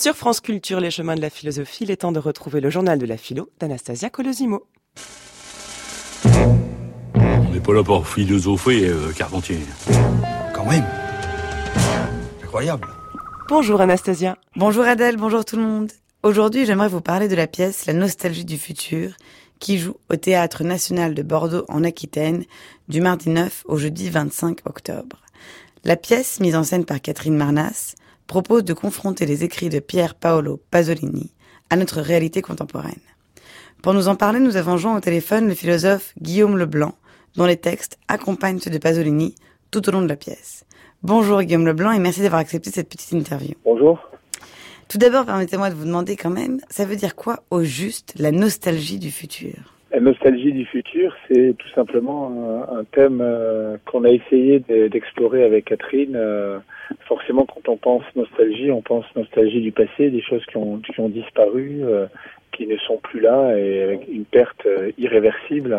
Sur France Culture, les chemins de la philosophie, il est temps de retrouver le journal de la philo d'Anastasia Colosimo. On n'est pas là pour philosopher, euh, Carpentier. Quand même. Incroyable. Bonjour Anastasia. Bonjour Adèle, bonjour tout le monde. Aujourd'hui, j'aimerais vous parler de la pièce La nostalgie du futur, qui joue au Théâtre national de Bordeaux en Aquitaine du mardi 9 au jeudi 25 octobre. La pièce, mise en scène par Catherine Marnas, propose de confronter les écrits de Pier Paolo Pasolini à notre réalité contemporaine. Pour nous en parler, nous avons joint au téléphone le philosophe Guillaume Leblanc, dont les textes accompagnent ceux de Pasolini tout au long de la pièce. Bonjour Guillaume Leblanc et merci d'avoir accepté cette petite interview. Bonjour. Tout d'abord, permettez-moi de vous demander quand même, ça veut dire quoi au juste la nostalgie du futur? La nostalgie du futur, c'est tout simplement un, un thème euh, qu'on a essayé de- d'explorer avec Catherine. Euh, forcément, quand on pense nostalgie, on pense nostalgie du passé, des choses qui ont, disparu, euh, qui ne sont plus là, et avec une perte euh, irréversible.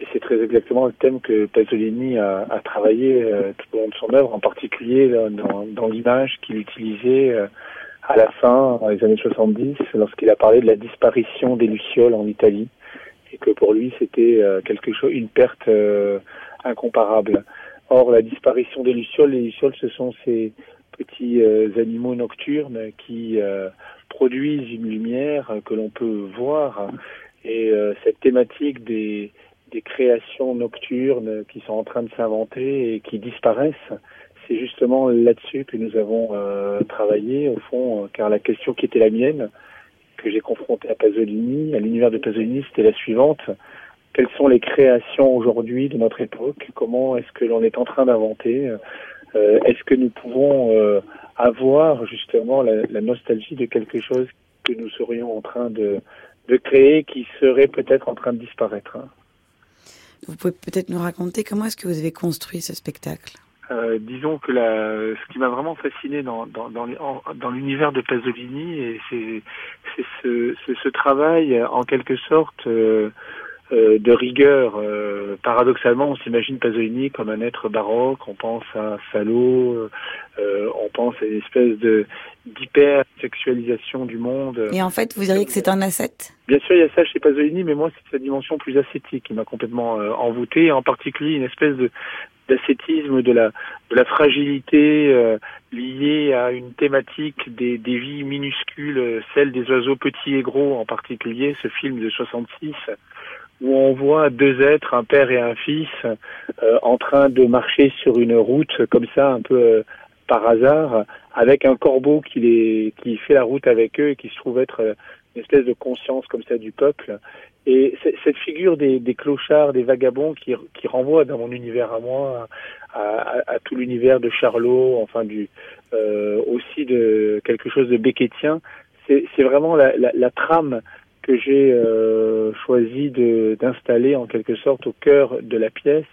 Et c'est très exactement le thème que Pasolini a, travaillé euh, tout au long de son œuvre, en particulier dans, l'image qu'il utilisait à la fin, dans les années 70, lorsqu'il a parlé de la disparition des lucioles en Italie, et que pour lui c'était quelque chose, une perte incomparable. Or, la disparition des lucioles, les lucioles, ce sont ces petits euh, animaux nocturnes qui euh, produisent une lumière que l'on peut voir. Et euh, cette thématique des, des créations nocturnes qui sont en train de s'inventer et qui disparaissent, c'est justement là-dessus que nous avons travaillé, au fond, car la question qui était la mienne, que j'ai confrontée à Pasolini, à l'univers de Pasolini, c'était la suivante. Quelles sont les créations aujourd'hui de notre époque? Comment est-ce que l'on est en train d'inventer? Euh, Est-ce que nous pouvons euh, avoir justement la, la nostalgie de quelque chose que nous serions en train de, de créer qui serait peut-être en train de disparaître? Hein Vous pouvez peut-être nous raconter comment est-ce que vous avez construit ce spectacle? Euh, disons que la, ce qui m'a vraiment fasciné dans, dans, dans, les- en- dans l'univers de Pasolini, et c'est, c'est ce, ce, ce travail en quelque sorte euh, euh, de rigueur. Euh, paradoxalement, on s'imagine Pasolini comme un être baroque, on pense à Salo, euh, on pense à une espèce de d'hyper-sexualisation du monde. Et en fait, vous diriez que c'est un ascète? Bien sûr, il y a ça chez Pasolini, mais moi, c'est sa dimension plus ascétique qui m'a complètement envoûté, en particulier une espèce de d'ascétisme de la de la fragilité euh, liée à une thématique des, des vies minuscules, celle des oiseaux petits et gros, en particulier ce film de 66 où on voit deux êtres, un père et un fils, euh, en train de marcher sur une route comme ça, un peu euh, par hasard, avec un corbeau qui les qui fait la route avec eux et qui se trouve être euh, une espèce de conscience comme ça du peuple. Et cette figure des, des clochards, des vagabonds qui, qui renvoie dans mon univers à moi, à, à- à tout l'univers de Charlot, enfin du euh, aussi de quelque chose de beckettien, c'est c'est vraiment la, la, la trame que j'ai euh, choisi d'installer en quelque sorte au cœur de la pièce,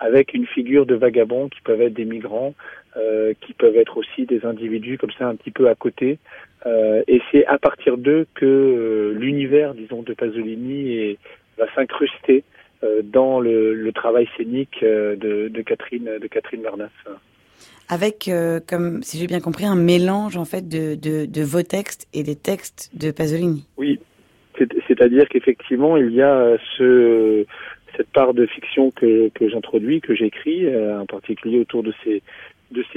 avec une figure de vagabond qui peuvent être des migrants, euh, qui peuvent être aussi des individus comme ça un petit peu à côté. Euh, et c'est à partir d'eux que l'univers, disons, de Pasolini est- va s'incruster dans le, le travail scénique de, de Catherine de Catherine avec, euh, comme si j'ai bien compris, un mélange en fait de, de, de vos textes et des textes de Pasolini. Oui, c'est-à-dire qu'effectivement, il y a euh, ce, cette part de fiction que, j'introduis, que j'écris, euh, en particulier autour de ces,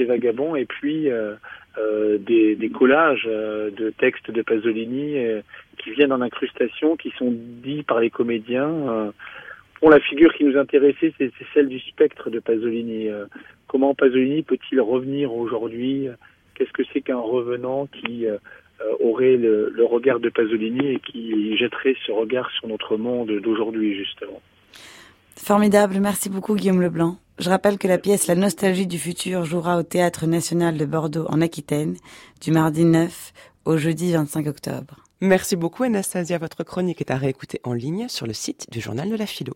vagabonds, et puis euh, des, collages de textes de Pasolini qui viennent en incrustation, qui sont dits par les comédiens. Bon, la figure qui nous intéressait, c'est celle du spectre de Pasolini. Comment Pasolini peut-il revenir aujourd'hui? Qu'est-ce que c'est qu'un revenant qui aurait le, le regard de Pasolini et qui jetterait ce regard sur notre monde d'aujourd'hui, justement. Formidable, merci beaucoup Guillaume Leblanc. Je rappelle que la pièce La nostalgie du futur jouera au Théâtre national de Bordeaux en Aquitaine du mardi 9 au jeudi 25 octobre. Merci beaucoup Anastasia, votre chronique est à réécouter en ligne sur le site du journal de la philo.